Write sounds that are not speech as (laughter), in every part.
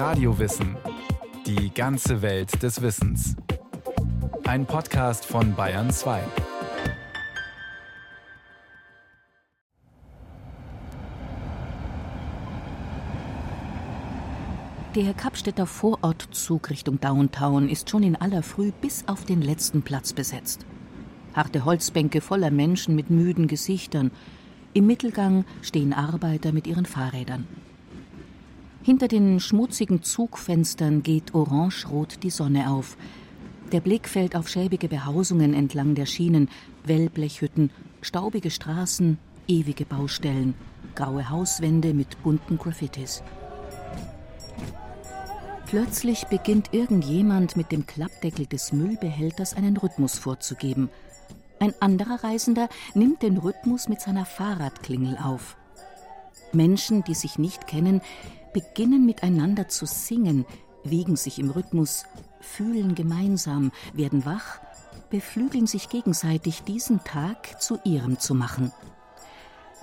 Radiowissen. Die ganze Welt des Wissens. Ein Podcast von Bayern 2. Der Kapstädter Vorortzug Richtung Downtown ist schon in aller Früh bis auf den letzten Platz besetzt. Harte Holzbänke voller Menschen mit müden Gesichtern. Im Mittelgang stehen Arbeiter mit ihren Fahrrädern. Hinter den schmutzigen Zugfenstern geht orangerot die Sonne auf. Der Blick fällt auf schäbige Behausungen entlang der Schienen, Wellblechhütten, staubige Straßen, ewige Baustellen, graue Hauswände mit bunten Graffitis. Plötzlich beginnt irgendjemand mit dem Klappdeckel des Müllbehälters einen Rhythmus vorzugeben. Ein anderer Reisender nimmt den Rhythmus mit seiner Fahrradklingel auf. Menschen, die sich nicht kennen, beginnen miteinander zu singen, wiegen sich im Rhythmus, fühlen gemeinsam, werden wach, beflügeln sich gegenseitig, diesen Tag zu ihrem zu machen.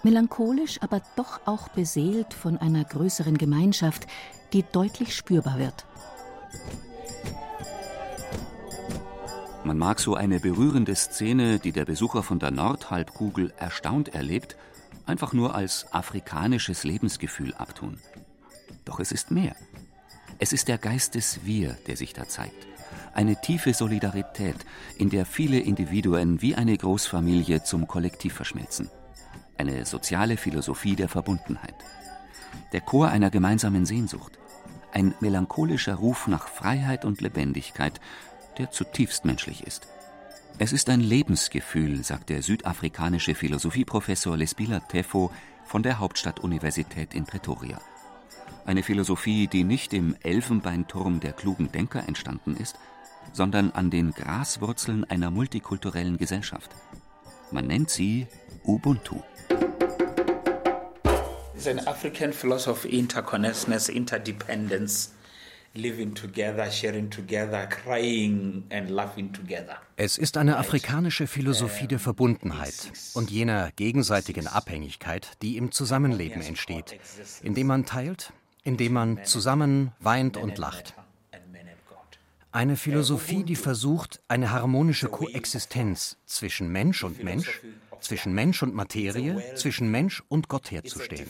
Melancholisch, aber doch auch beseelt von einer größeren Gemeinschaft, die deutlich spürbar wird. Man mag so eine berührende Szene, die der Besucher von der Nordhalbkugel erstaunt erlebt, einfach nur als afrikanisches Lebensgefühl abtun. Doch es ist mehr. Es ist der Geist des Wir, der sich da zeigt. Eine tiefe Solidarität, in der viele Individuen wie eine Großfamilie zum Kollektiv verschmelzen. Eine soziale Philosophie der Verbundenheit. Der Chor einer gemeinsamen Sehnsucht ein melancholischer Ruf nach Freiheit und Lebendigkeit, der zutiefst menschlich ist. Es ist ein Lebensgefühl, sagt der südafrikanische Philosophieprofessor Lesbila Tefo von der Hauptstadtuniversität in Pretoria. Eine Philosophie, die nicht im Elfenbeinturm der klugen Denker entstanden ist, sondern an den Graswurzeln einer multikulturellen Gesellschaft. Man nennt sie Ubuntu. It's an African philosophy, interconnectedness, interdependence. Living together, sharing together, crying and laughing together. Es ist eine afrikanische Philosophie der Verbundenheit und jener gegenseitigen Abhängigkeit, die im Zusammenleben entsteht, indem man teilt, indem man zusammen weint und lacht. Eine Philosophie, die versucht, eine harmonische Koexistenz zwischen Mensch und Mensch zwischen Mensch und Materie, zwischen Mensch und Gott herzustellen.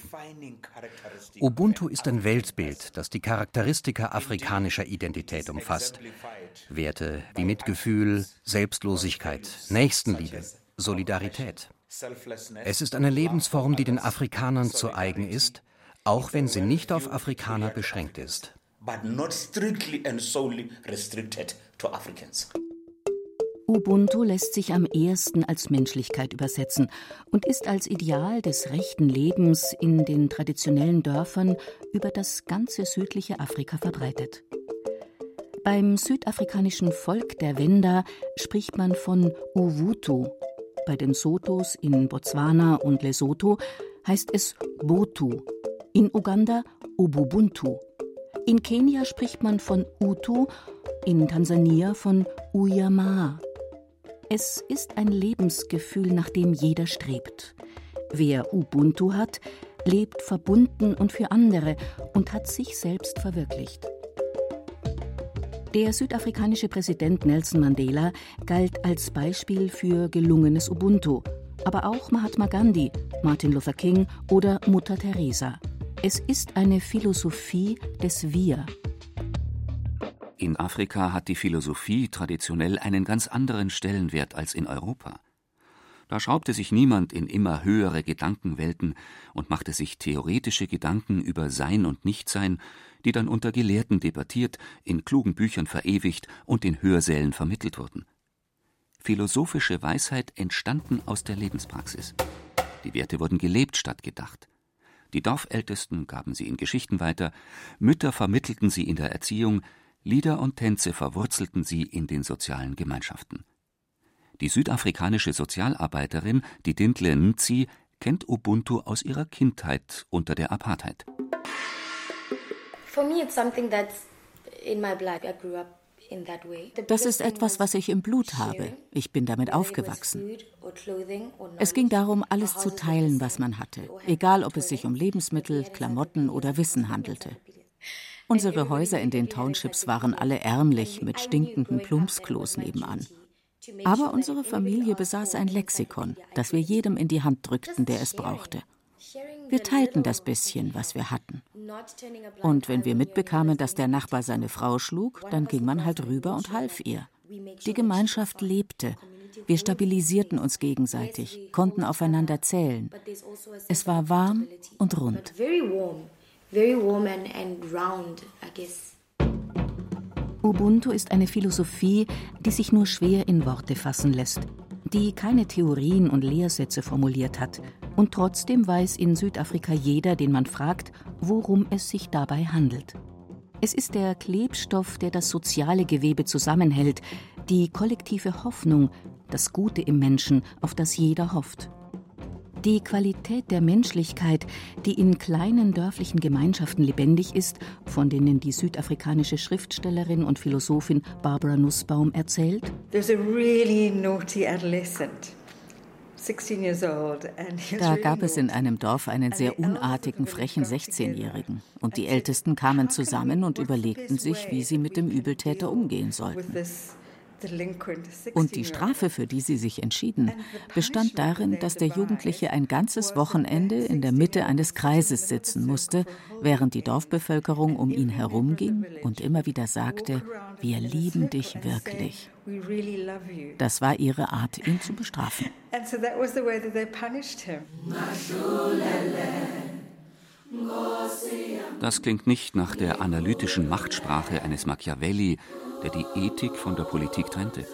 Ubuntu ist ein Weltbild, das die Charakteristika afrikanischer Identität umfasst. Werte wie Mitgefühl, Selbstlosigkeit, Nächstenliebe, Solidarität. Es ist eine Lebensform, die den Afrikanern zu eigen ist, auch wenn sie nicht auf Afrikaner beschränkt ist. But not strictly and solely restricted to Africans. Ubuntu lässt sich am ehesten als Menschlichkeit übersetzen und ist als Ideal des rechten Lebens in den traditionellen Dörfern über das ganze südliche Afrika verbreitet. Beim südafrikanischen Volk der Wenda spricht man von Uwutu. Bei den Sotos in Botswana und Lesotho heißt es Botu. In Uganda Ububuntu. In Kenia spricht man von Utu, in Tansania von Uyamaa. Es ist ein Lebensgefühl, nach dem jeder strebt. Wer Ubuntu hat, lebt verbunden und für andere und hat sich selbst verwirklicht. Der südafrikanische Präsident Nelson Mandela galt als Beispiel für gelungenes Ubuntu, aber auch Mahatma Gandhi, Martin Luther King oder Mutter Teresa. Es ist eine Philosophie des Wir. In Afrika hat die Philosophie traditionell einen ganz anderen Stellenwert als in Europa. Da schraubte sich niemand in immer höhere Gedankenwelten und machte sich theoretische Gedanken über Sein und Nichtsein, die dann unter Gelehrten debattiert, in klugen Büchern verewigt und in Hörsälen vermittelt wurden. Philosophische Weisheit entstanden aus der Lebenspraxis. Die Werte wurden gelebt statt gedacht. Die Dorfältesten gaben sie in Geschichten weiter, Mütter vermittelten sie in der Erziehung, Lieder und Tänze verwurzelten sie in den sozialen Gemeinschaften. Die südafrikanische Sozialarbeiterin Didintle Nzi kennt Ubuntu aus ihrer Kindheit unter der Apartheid. Das ist etwas, was ich im Blut habe. Ich bin damit aufgewachsen. Es ging darum, alles zu teilen, was man hatte, egal ob es sich um Lebensmittel, Klamotten oder Wissen handelte. Unsere Häuser in den Townships waren alle ärmlich mit stinkenden Plumpsklos nebenan. Aber unsere Familie besaß ein Lexikon, das wir jedem in die Hand drückten, der es brauchte. Wir teilten das bisschen, was wir hatten. Und wenn wir mitbekamen, dass der Nachbar seine Frau schlug, dann ging man halt rüber und half ihr. Die Gemeinschaft lebte. Wir stabilisierten uns gegenseitig, konnten aufeinander zählen. Es war warm und rund. Ubuntu ist eine Philosophie, die sich nur schwer in Worte fassen lässt, die keine Theorien und Lehrsätze formuliert hat. Und trotzdem weiß in Südafrika jeder, den man fragt, worum es sich dabei handelt. Es ist der Klebstoff, der das soziale Gewebe zusammenhält, die kollektive Hoffnung, das Gute im Menschen, auf das jeder hofft. Die Qualität der Menschlichkeit, die in kleinen dörflichen Gemeinschaften lebendig ist, von denen die südafrikanische Schriftstellerin und Philosophin Barbara Nussbaum erzählt. There's a really naughty adolescent. Da gab es in einem Dorf einen sehr unartigen, frechen 16-Jährigen. Und die Ältesten kamen zusammen und überlegten sich, wie sie mit dem Übeltäter umgehen sollten. Und die Strafe, für die sie sich entschieden, bestand darin, dass der Jugendliche ein ganzes Wochenende in der Mitte eines Kreises sitzen musste, während die Dorfbevölkerung um ihn herumging und immer wieder sagte, wir lieben dich wirklich. Das war ihre Art, ihn zu bestrafen. (laughs) Das klingt nicht nach der analytischen Machtsprache eines Machiavelli, der die Ethik von der Politik trennte,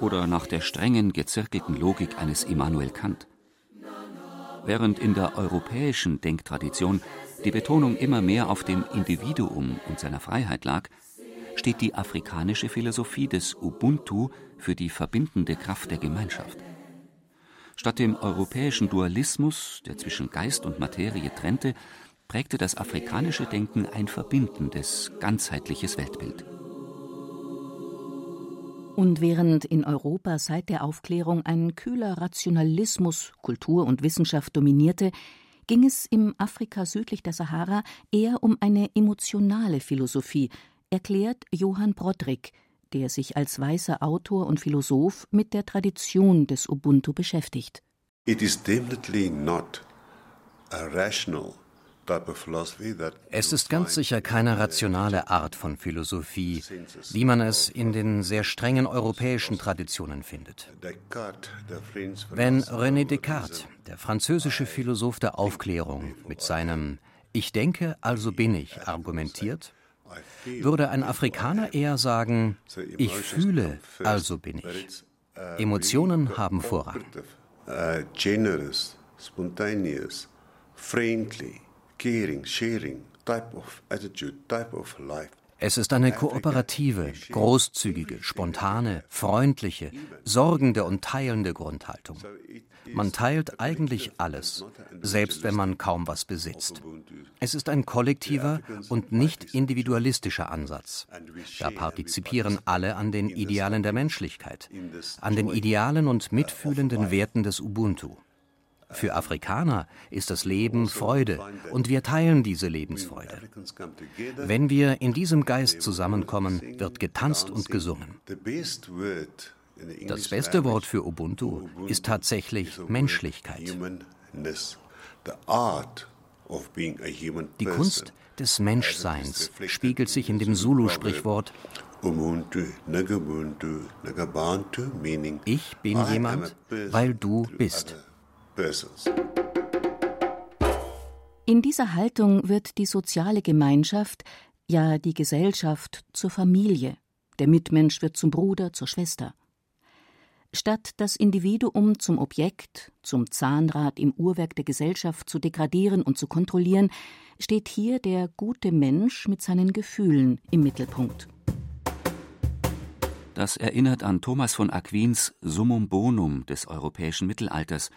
oder nach der strengen, gezirkelten Logik eines Immanuel Kant. Während in der europäischen Denktradition die Betonung immer mehr auf dem Individuum und seiner Freiheit lag, steht die afrikanische Philosophie des Ubuntu für die verbindende Kraft der Gemeinschaft. Statt dem europäischen Dualismus, der zwischen Geist und Materie trennte, prägte das afrikanische Denken ein verbindendes, ganzheitliches Weltbild. Und während in Europa seit der Aufklärung ein kühler Rationalismus Kultur und Wissenschaft dominierte, ging es im Afrika südlich der Sahara eher um eine emotionale Philosophie, erklärt Johann Broderick, der sich als weißer Autor und Philosoph mit der Tradition des Ubuntu beschäftigt. It is definitely not a rational es ist ganz sicher keine rationale Art von Philosophie, wie man es in den sehr strengen europäischen Traditionen findet. Wenn René Descartes, der französische Philosoph der Aufklärung, mit seinem Ich denke, also bin ich argumentiert, würde ein Afrikaner eher sagen, ich fühle, also bin ich. Emotionen haben Vorrang. Generous, spontaneous, friendly caring, sharing type of attitude, type of life. Es ist eine kooperative, großzügige, spontane, freundliche, sorgende und teilende Grundhaltung. Man teilt eigentlich alles, selbst wenn man kaum was besitzt. Es ist ein kollektiver und nicht individualistischer Ansatz. Da partizipieren alle an den Idealen der Menschlichkeit, an den idealen und mitfühlenden Werten des Ubuntu. Für Afrikaner ist das Leben Freude und wir teilen diese Lebensfreude. Wenn wir in diesem Geist zusammenkommen, wird getanzt und gesungen. Das beste Wort für Ubuntu ist tatsächlich Menschlichkeit. Die Kunst des Menschseins spiegelt sich in dem Zulu-Sprichwort Ich bin jemand, weil du bist persons. In dieser Haltung wird die soziale Gemeinschaft, ja die Gesellschaft zur Familie, der Mitmensch wird zum Bruder, zur Schwester. Statt das Individuum zum Objekt, zum Zahnrad im Uhrwerk der Gesellschaft zu degradieren und zu kontrollieren, steht hier der gute Mensch mit seinen Gefühlen im Mittelpunkt. Das erinnert an Thomas von Aquins Summum Bonum des europäischen Mittelalters,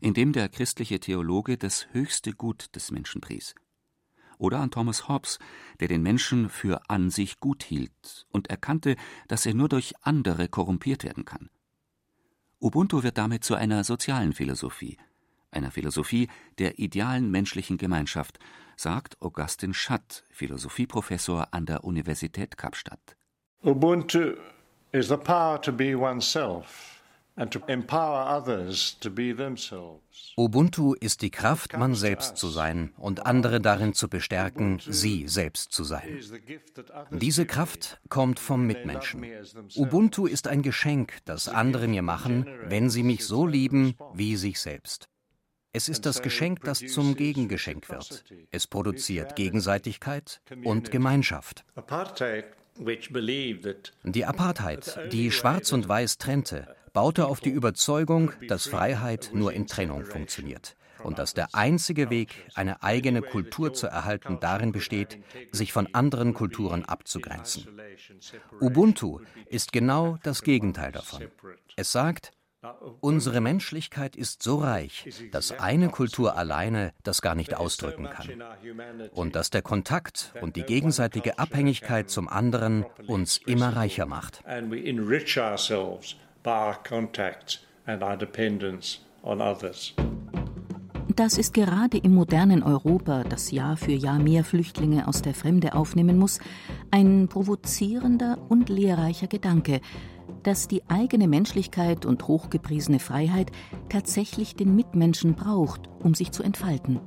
in dem der christliche Theologe das höchste Gut des Menschen pries. Oder an Thomas Hobbes, der den Menschen für an sich gut hielt und erkannte, dass er nur durch andere korrumpiert werden kann. Ubuntu wird damit zu einer sozialen Philosophie, einer Philosophie der idealen menschlichen Gemeinschaft, sagt Augustin Schatt, Philosophieprofessor an der Universität Kapstadt. Ubuntu is the power to be oneself. Ubuntu ist die Kraft, man selbst zu sein und andere darin zu bestärken, sie selbst zu sein. Diese Kraft kommt vom Mitmenschen. Ubuntu ist ein Geschenk, das andere mir machen, wenn sie mich so lieben wie sich selbst. Es ist das Geschenk, das zum Gegengeschenk wird. Es produziert Gegenseitigkeit und Gemeinschaft. Die Apartheid, die Schwarz und Weiß trennte, baute auf die Überzeugung, dass Freiheit nur in Trennung funktioniert und dass der einzige Weg, eine eigene Kultur zu erhalten, darin besteht, sich von anderen Kulturen abzugrenzen. Ubuntu ist genau das Gegenteil davon. Es sagt, Unsere Menschlichkeit ist so reich, dass eine Kultur alleine das gar nicht ausdrücken kann. Und dass der Kontakt und die gegenseitige Abhängigkeit zum anderen uns immer reicher macht by our contact and our dependence on others. Das ist gerade im modernen Europa, das Jahr für Jahr mehr Flüchtlinge aus der Fremde aufnehmen muss, ein provozierender und lehrreicher Gedanke, dass die eigene Menschlichkeit und hochgepriesene Freiheit tatsächlich den Mitmenschen braucht, um sich zu entfalten.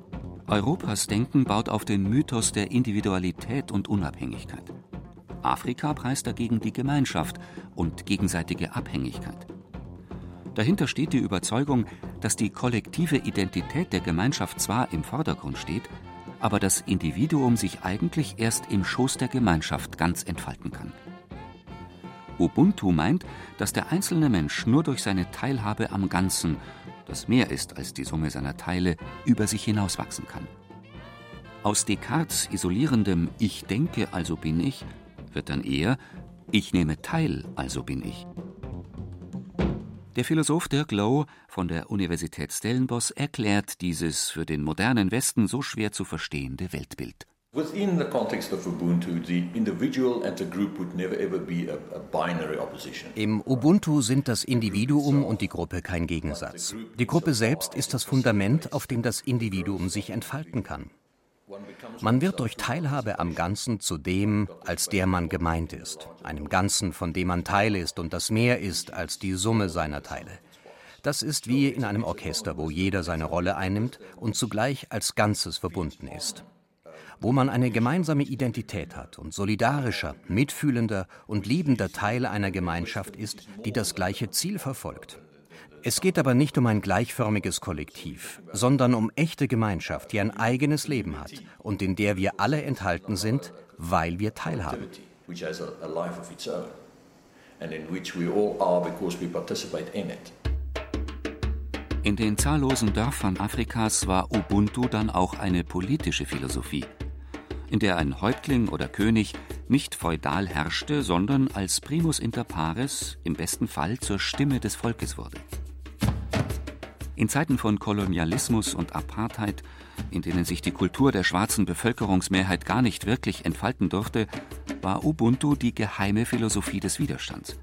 Europas Denken baut auf den Mythos der Individualität und Unabhängigkeit. Afrika preist dagegen die Gemeinschaft und gegenseitige Abhängigkeit. Dahinter steht die Überzeugung, dass die kollektive Identität der Gemeinschaft zwar im Vordergrund steht, aber das Individuum sich eigentlich erst im Schoß der Gemeinschaft ganz entfalten kann. Ubuntu meint, dass der einzelne Mensch nur durch seine Teilhabe am Ganzen, das mehr ist als die Summe seiner Teile, über sich hinauswachsen kann. Aus Descartes isolierendem Ich denke, also bin ich, wird dann eher Ich nehme teil, also bin ich. Der Philosoph Dirk Lowe von der Universität Stellenbosch erklärt dieses für den modernen Westen so schwer zu verstehende Weltbild. Within the context of Ubuntu, the individual and the group would never ever be a, a binary opposition. Im Ubuntu sind das Individuum und die Gruppe kein Gegensatz. Die Gruppe selbst ist das Fundament, auf dem das Individuum sich entfalten kann. Man wird durch Teilhabe am Ganzen zu dem, als der man gemeint ist, einem Ganzen, von dem man Teil ist und das mehr ist als die Summe seiner Teile. Das ist wie in einem Orchester, wo jeder seine Rolle einnimmt und zugleich als Ganzes verbunden ist. Wo man eine gemeinsame Identität hat und solidarischer, mitfühlender und liebender Teil einer Gemeinschaft ist, die das gleiche Ziel verfolgt. Es geht aber nicht um ein gleichförmiges Kollektiv, sondern um echte Gemeinschaft, die ein eigenes Leben hat und in der wir alle enthalten sind, weil wir teilhaben. In den zahllosen Dörfern Afrikas war Ubuntu dann auch eine politische Philosophie, in der ein Häuptling oder König nicht feudal herrschte, sondern als primus inter pares im besten Fall zur Stimme des Volkes wurde. In Zeiten von Kolonialismus und Apartheid, in denen sich die Kultur der schwarzen Bevölkerungsmehrheit gar nicht wirklich entfalten durfte, war Ubuntu die geheime Philosophie des Widerstands.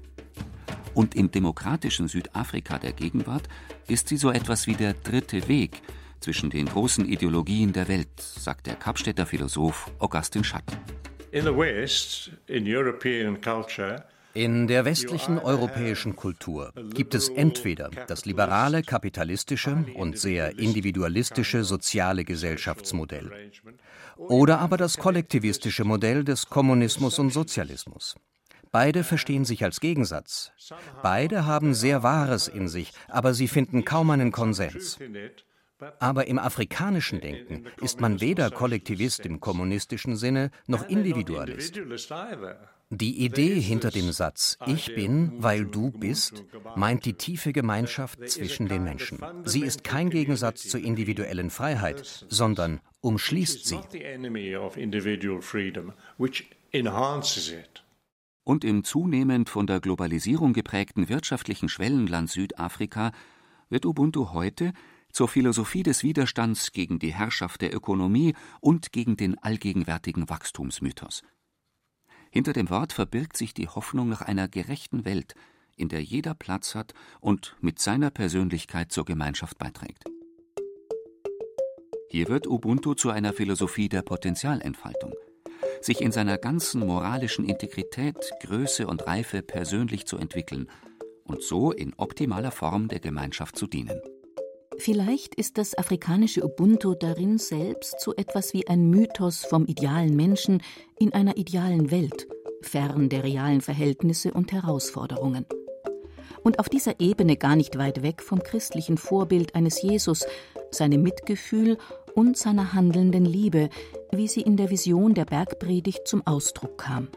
Und im demokratischen Südafrika der Gegenwart ist sie so etwas wie der dritte Weg zwischen den großen Ideologien der Welt, sagt der Kapstädter Philosoph Augustin Schatt. In the West, in European culture, in der westlichen europäischen Kultur gibt es entweder das liberale kapitalistische und sehr individualistische soziale Gesellschaftsmodell oder aber das kollektivistische Modell des Kommunismus und Sozialismus. Beide verstehen sich als Gegensatz. Beide haben sehr Wahres in sich, aber sie finden kaum einen Konsens. Aber im afrikanischen Denken ist man weder Kollektivist im kommunistischen Sinne noch Individualist. Die Idee hinter dem Satz Ich bin, weil du bist meint die tiefe Gemeinschaft zwischen den Menschen. Sie ist kein Gegensatz zur individuellen Freiheit, sondern umschließt sie. Und im zunehmend von der Globalisierung geprägten wirtschaftlichen Schwellenland Südafrika wird Ubuntu heute zur Philosophie des Widerstands gegen die Herrschaft der Ökonomie und gegen den allgegenwärtigen Wachstumsmythos. Hinter dem Wort verbirgt sich die Hoffnung nach einer gerechten Welt, in der jeder Platz hat und mit seiner Persönlichkeit zur Gemeinschaft beiträgt. Hier wird Ubuntu zu einer Philosophie der Potentialentfaltung, sich in seiner ganzen moralischen Integrität, Größe und Reife persönlich zu entwickeln und so in optimaler Form der Gemeinschaft zu dienen. Vielleicht ist das afrikanische Ubuntu darin selbst so etwas wie ein Mythos vom idealen Menschen in einer idealen Welt, fern der realen Verhältnisse und Herausforderungen. Und auf dieser Ebene gar nicht weit weg vom christlichen Vorbild eines Jesus, seinem Mitgefühl und seiner handelnden Liebe, wie sie in der Vision der Bergpredigt zum Ausdruck kam.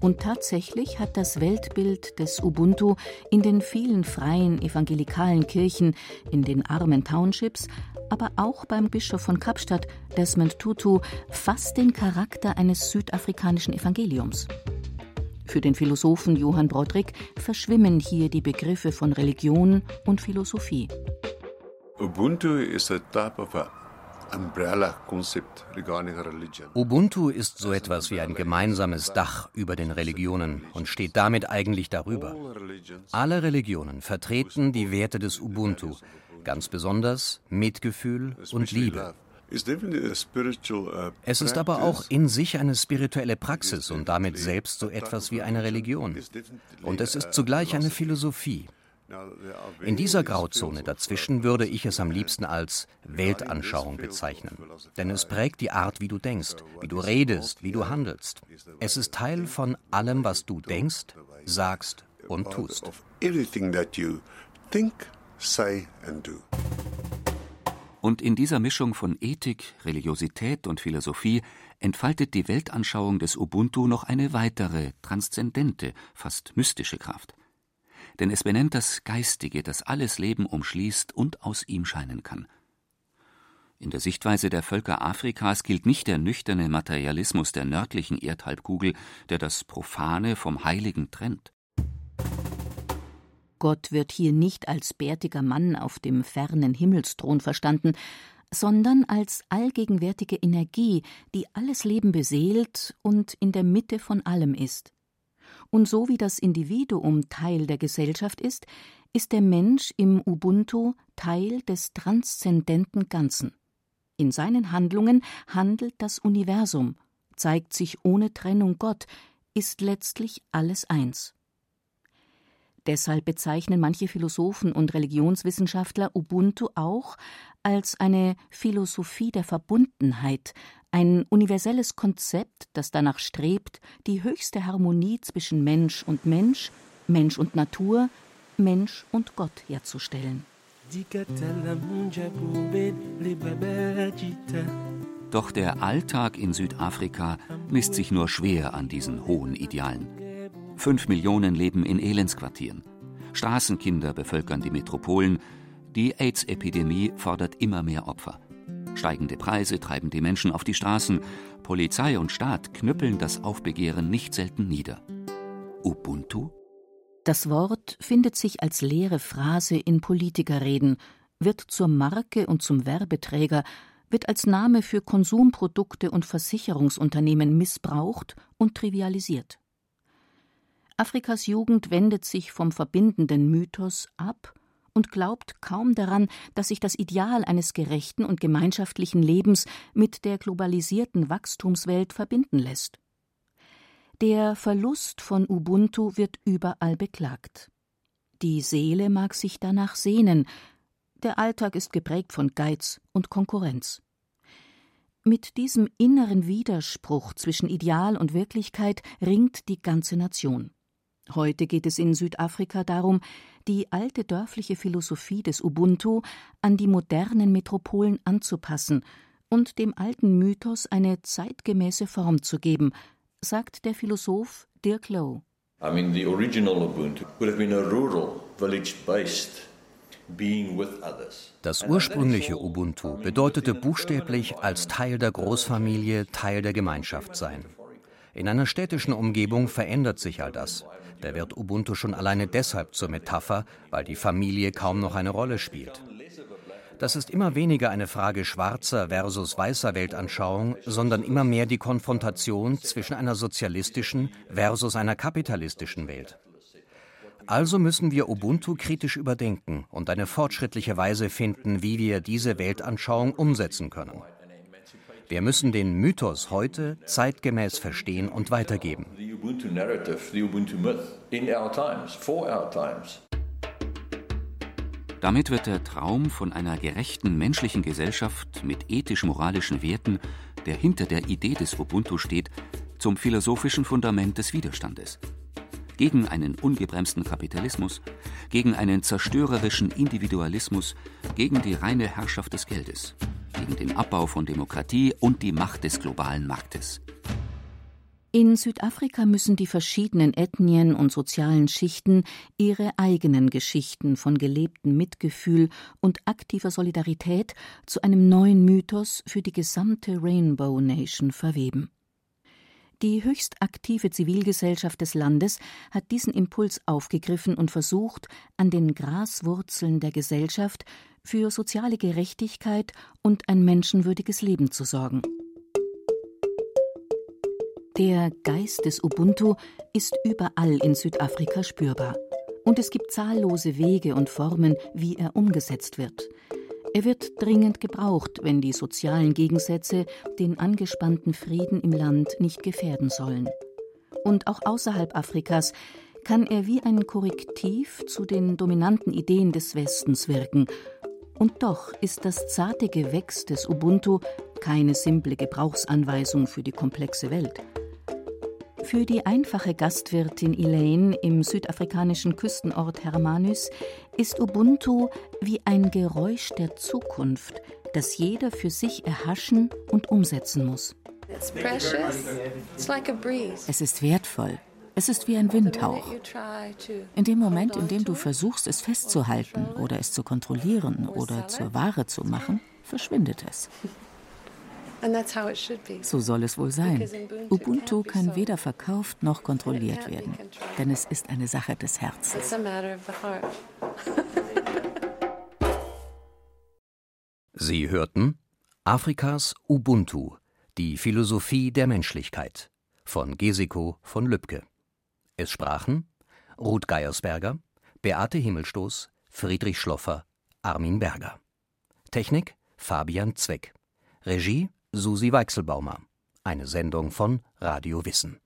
Und tatsächlich hat das Weltbild des Ubuntu in den vielen freien evangelikalen Kirchen, in den armen Townships, aber auch beim Bischof von Kapstadt, Desmond Tutu, fast den Charakter eines südafrikanischen Evangeliums. Für den Philosophen Johann Broderick verschwimmen hier die Begriffe von Religion und Philosophie. Ubuntu is a type of a Ubuntu ist so etwas wie ein gemeinsames Dach über den Religionen und steht damit eigentlich darüber. Alle Religionen vertreten die Werte des Ubuntu, ganz besonders Mitgefühl und Liebe. Es ist aber auch in sich eine spirituelle Praxis und damit selbst so etwas wie eine Religion. Und es ist zugleich eine Philosophie. In dieser Grauzone dazwischen würde ich es am liebsten als Weltanschauung bezeichnen. Denn es prägt die Art, wie du denkst, wie du redest, wie du handelst. Es ist Teil von allem, was du denkst, sagst und tust. Und in dieser Mischung von Ethik, Religiosität und Philosophie entfaltet die Weltanschauung des Ubuntu noch eine weitere, transzendente, fast mystische Kraft denn es benennt das Geistige, das alles Leben umschließt und aus ihm scheinen kann. In der Sichtweise der Völker Afrikas gilt nicht der nüchterne Materialismus der nördlichen Erdhalbkugel, der das Profane vom Heiligen trennt. Gott wird hier nicht als bärtiger Mann auf dem fernen Himmelsthron verstanden, sondern als allgegenwärtige Energie, die alles Leben beseelt und in der Mitte von allem ist. Und so wie das Individuum Teil der Gesellschaft ist, ist der Mensch im Ubuntu Teil des transzendenten Ganzen. In seinen Handlungen handelt das Universum, zeigt sich ohne Trennung Gott, ist letztlich alles eins. Deshalb bezeichnen manche Philosophen und Religionswissenschaftler Ubuntu auch als eine Philosophie der Verbundenheit, ein universelles Konzept, das danach strebt, die höchste Harmonie zwischen Mensch und Mensch, Mensch und Natur, Mensch und Gott herzustellen. Doch der Alltag in Südafrika misst sich nur schwer an diesen hohen Idealen. Fünf Millionen leben in Elendsquartieren. Straßenkinder bevölkern die Metropolen. Die AIDS-Epidemie fordert immer mehr Opfer. Steigende Preise treiben die Menschen auf die Straßen. Polizei und Staat knüppeln das Aufbegehren nicht selten nieder. Ubuntu? Das Wort findet sich als leere Phrase in Politikerreden, wird zur Marke und zum Werbeträger, wird als Name für Konsumprodukte und Versicherungsunternehmen missbraucht und trivialisiert. Afrikas Jugend wendet sich vom verbindenden Mythos ab und glaubt kaum daran, dass sich das Ideal eines gerechten und gemeinschaftlichen Lebens mit der globalisierten Wachstumswelt verbinden lässt. Der Verlust von Ubuntu wird überall beklagt. Die Seele mag sich danach sehnen, der Alltag ist geprägt von Geiz und Konkurrenz. Mit diesem inneren Widerspruch zwischen Ideal und Wirklichkeit ringt die ganze Nation. Heute geht es in Südafrika darum, die alte dörfliche Philosophie des Ubuntu an die modernen Metropolen anzupassen und dem alten Mythos eine zeitgemäße Form zu geben, sagt der Philosoph Dirk Lowe. I mean, the original Ubuntu would have been a rural, village-based das ursprüngliche Ubuntu bedeutete buchstäblich als Teil der Großfamilie Teil der Gemeinschaft sein. In einer städtischen Umgebung verändert sich all das. Da wird Ubuntu schon alleine deshalb zur Metapher, weil die Familie kaum noch eine Rolle spielt. Das ist immer weniger eine Frage schwarzer versus weißer Weltanschauung, sondern immer mehr die Konfrontation zwischen einer sozialistischen versus einer kapitalistischen Welt. Also müssen wir Ubuntu kritisch überdenken und eine fortschrittliche Weise finden, wie wir diese Weltanschauung umsetzen können. Wir müssen den Mythos heute zeitgemäß verstehen und weitergeben. Damit wird der Traum von einer gerechten menschlichen Gesellschaft mit ethisch-moralischen Werten, der hinter der Idee des Ubuntu steht, zum philosophischen Fundament des Widerstandes. Gegen einen ungebremsten Kapitalismus, gegen einen zerstörerischen Individualismus, gegen die reine Herrschaft des Geldes gegen den Abbau von Demokratie und die Macht des globalen Marktes. In Südafrika müssen die verschiedenen Ethnien und sozialen Schichten ihre eigenen Geschichten von gelebtem Mitgefühl und aktiver Solidarität zu einem neuen Mythos für die gesamte Rainbow Nation verweben. Die höchst aktive Zivilgesellschaft des Landes hat diesen Impuls aufgegriffen und versucht, an den Graswurzeln der Gesellschaft für soziale Gerechtigkeit und ein menschenwürdiges Leben zu sorgen. Der Geist des Ubuntu ist überall in Südafrika spürbar. Und es gibt zahllose Wege und Formen, wie er umgesetzt wird. Er wird dringend gebraucht, wenn die sozialen Gegensätze den angespannten Frieden im Land nicht gefährden sollen. Und auch außerhalb Afrikas kann er wie ein Korrektiv zu den dominanten Ideen des Westens wirken. Und doch ist das zarte Gewächs des Ubuntu keine simple Gebrauchsanweisung für die komplexe Welt. Für die einfache Gastwirtin Elaine im südafrikanischen Küstenort Hermanus ist Ubuntu wie ein Geräusch der Zukunft, das jeder für sich erhaschen und umsetzen muss. Es ist wertvoll. Es ist wie ein Windhauch. In dem Moment, in dem du versuchst, es festzuhalten oder es zu kontrollieren oder zur Ware zu machen, verschwindet es. (laughs) So soll es wohl sein. Ubuntu kann weder verkauft noch kontrolliert werden, denn es ist eine Sache des Herzens. (laughs) Sie hörten Afrikas Ubuntu, die Philosophie der Menschlichkeit von Gesiko von Lübcke. Es sprachen Ruth Geiersberger, Beate Himmelstoß, Friedrich Schloffer, Armin Berger. Technik Fabian Zweck. Regie Susi Weichselbaumer. Eine Sendung von Radio Wissen.